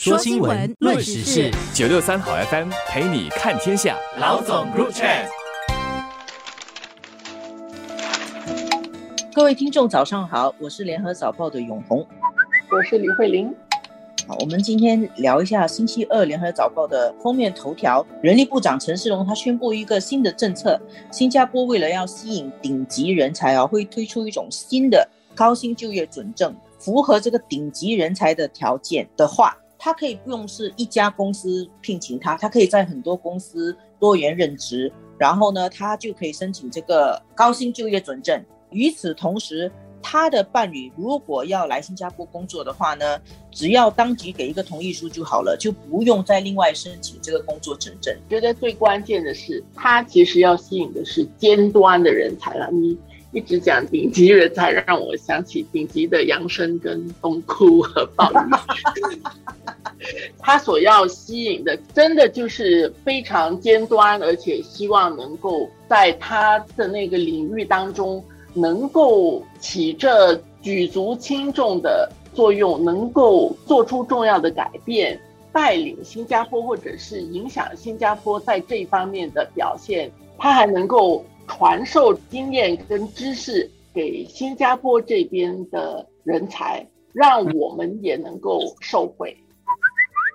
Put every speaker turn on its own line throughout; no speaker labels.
说新闻，论时事，
九六三好 FM 陪你看天下。
老总 Group Chat，
各位听众早上好，我是联合早报的永红，
我是李慧玲。
好，我们今天聊一下星期二联合早报的封面头条。人力部长陈世龙他宣布一个新的政策，新加坡为了要吸引顶级人才啊，会推出一种新的高薪就业准证，符合这个顶级人才的条件的话。他可以不用是一家公司聘请他，他可以在很多公司多元任职，然后呢，他就可以申请这个高薪就业准证。与此同时，他的伴侣如果要来新加坡工作的话呢，只要当局给一个同意书就好了，就不用再另外申请这个工作准证。
觉得最关键的是，他其实要吸引的是尖端的人才了。你。一直讲顶级人才，让我想起顶级的扬声跟东哭和暴雨。他所要吸引的，真的就是非常尖端，而且希望能够在他的那个领域当中，能够起着举足轻重的作用，能够做出重要的改变，带领新加坡，或者是影响新加坡在这方面的表现。他还能够。传授经验跟知识给新加坡这边的人才，让我们也能够受惠。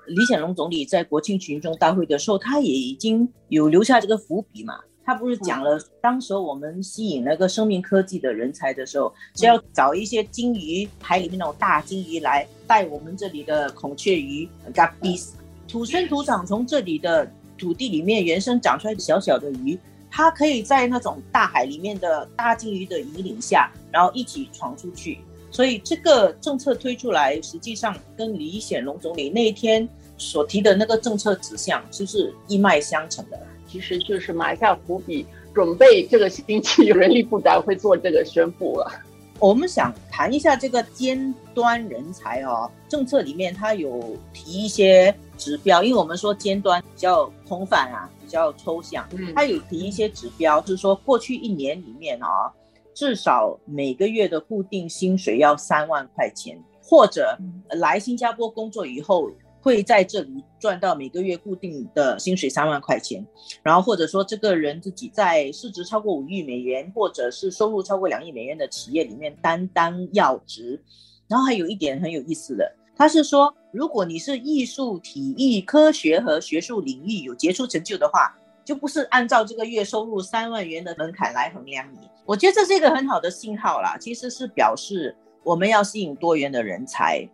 李显龙总理在国庆群众大会的时候，他也已经有留下这个伏笔嘛。他不是讲了，当时我们吸引那个生命科技的人才的时候，是要找一些金鱼，海里面那种大金鱼来带我们这里的孔雀鱼 g a b i s 土生土长从这里的土地里面原生长出来的小小的鱼。它可以在那种大海里面的大鲸鱼的引领下，然后一起闯出去。所以这个政策推出来，实际上跟李显龙总理那一天所提的那个政策指向，就是一脉相承的。
其实就是埋下伏笔，准备这个星期人力部长会做这个宣布了。
我们想谈一下这个尖端人才哦，政策里面它有提一些指标，因为我们说尖端比较空泛啊。比较抽象，它有提一些指标，就是说过去一年里面啊，至少每个月的固定薪水要三万块钱，或者来新加坡工作以后会在这里赚到每个月固定的薪水三万块钱，然后或者说这个人自己在市值超过五亿美元，或者是收入超过两亿美元的企业里面担当要职，然后还有一点很有意思的。他是说，如果你是艺术、体育、科学和学术领域有杰出成就的话，就不是按照这个月收入三万元的门槛来衡量你。我觉得这是一个很好的信号啦，其实是表示我们要吸引多元的人才。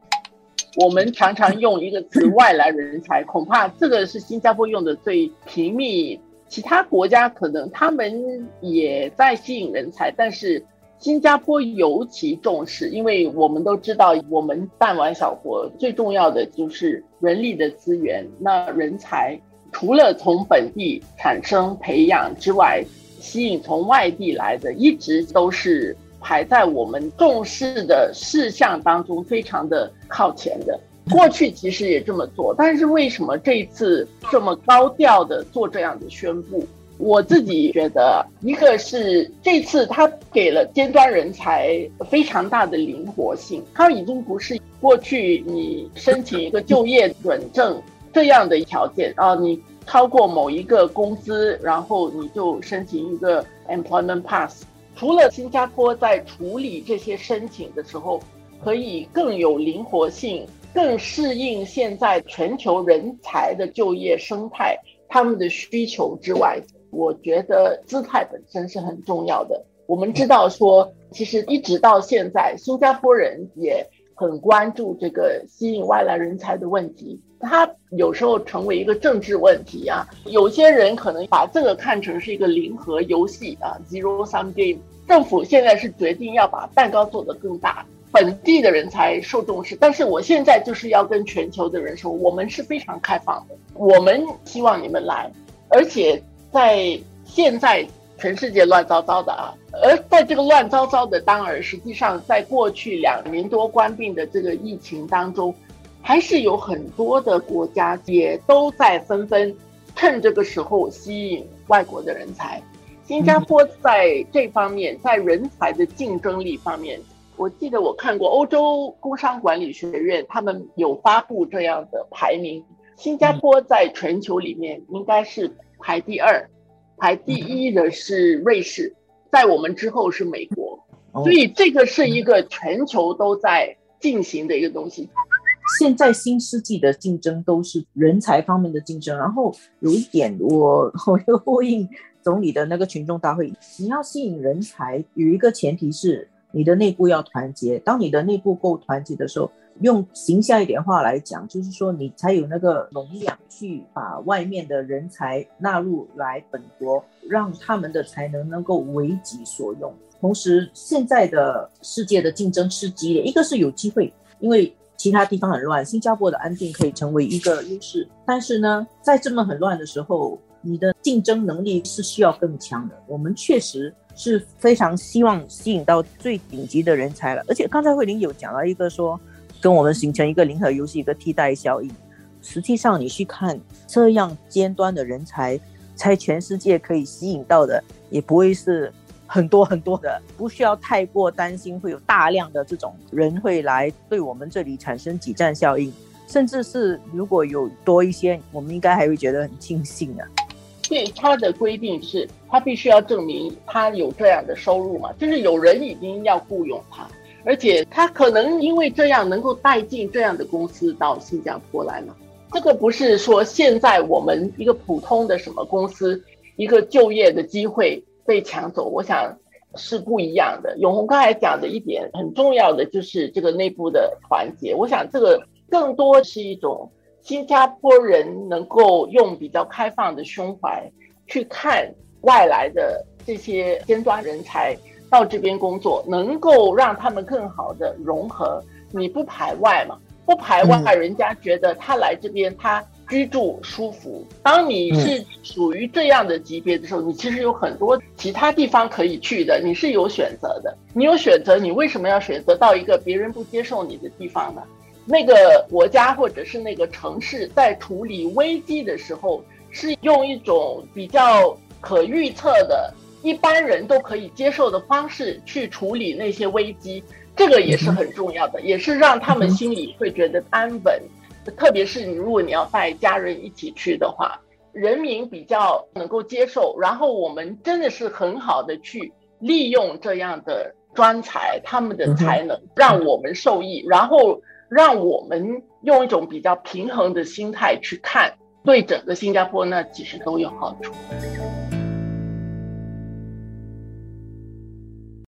我们常常用一个词“外来人才”，恐怕这个是新加坡用的最频密，其他国家可能他们也在吸引人才，但是。新加坡尤其重视，因为我们都知道，我们弹丸小国最重要的就是人力的资源。那人才除了从本地产生培养之外，吸引从外地来的，一直都是排在我们重视的事项当中非常的靠前的。过去其实也这么做，但是为什么这一次这么高调的做这样的宣布？我自己觉得，一个是这次他给了尖端人才非常大的灵活性，他已经不是过去你申请一个就业准证这样的条件啊，你超过某一个工资，然后你就申请一个 employment pass。除了新加坡在处理这些申请的时候可以更有灵活性，更适应现在全球人才的就业生态，他们的需求之外。我觉得姿态本身是很重要的。我们知道说，其实一直到现在，新加坡人也很关注这个吸引外来人才的问题。它有时候成为一个政治问题啊。有些人可能把这个看成是一个零和游戏啊，zero sum game。政府现在是决定要把蛋糕做得更大，本地的人才受重视。但是我现在就是要跟全球的人说，我们是非常开放的，我们希望你们来，而且。在现在全世界乱糟糟的啊，而在这个乱糟糟的当儿，实际上在过去两年多关闭的这个疫情当中，还是有很多的国家也都在纷纷趁这个时候吸引外国的人才。新加坡在这方面，在人才的竞争力方面，我记得我看过欧洲工商管理学院，他们有发布这样的排名。新加坡在全球里面应该是排第二，排第一的是瑞士，在我们之后是美国。所以这个是一个全球都在进行的一个东西。
现在新世纪的竞争都是人才方面的竞争，然后有一点我我又呼应总理的那个群众大会，你要吸引人才，有一个前提是你的内部要团结。当你的内部够团结的时候，用形象一点话来讲，就是说你才有那个容量去把外面的人才纳入来本国，让他们的才能能够为己所用。同时，现在的世界的竞争是激烈，一个是有机会，因为。其他地方很乱，新加坡的安定可以成为一个优势。但是呢，在这么很乱的时候，你的竞争能力是需要更强的。我们确实是非常希望吸引到最顶级的人才了。而且刚才慧玲有讲到一个说，跟我们形成一个零和游戏一个替代效应。实际上，你去看这样尖端的人才，在全世界可以吸引到的，也不会是。很多很多的，不需要太过担心会有大量的这种人会来对我们这里产生挤占效应，甚至是如果有多一些，我们应该还会觉得很庆幸啊。
对他的规定是，他必须要证明他有这样的收入嘛，就是有人已经要雇佣他，而且他可能因为这样能够带进这样的公司到新加坡来嘛。这个不是说现在我们一个普通的什么公司一个就业的机会。被抢走，我想是不一样的。永红刚才讲的一点很重要的就是这个内部的团结。我想这个更多是一种新加坡人能够用比较开放的胸怀去看外来的这些尖端人才到这边工作，能够让他们更好的融合。你不排外嘛？不排外，人家觉得他来这边他。居住舒服。当你是属于这样的级别的时候，你其实有很多其他地方可以去的，你是有选择的。你有选择，你为什么要选择到一个别人不接受你的地方呢？那个国家或者是那个城市在处理危机的时候，是用一种比较可预测的、一般人都可以接受的方式去处理那些危机，这个也是很重要的，也是让他们心里会觉得安稳。特别是你，如果你要带家人一起去的话，人民比较能够接受。然后我们真的是很好的去利用这样的专才，他们的才能让我们受益，然后让我们用一种比较平衡的心态去看，对整个新加坡呢，其实都有好处。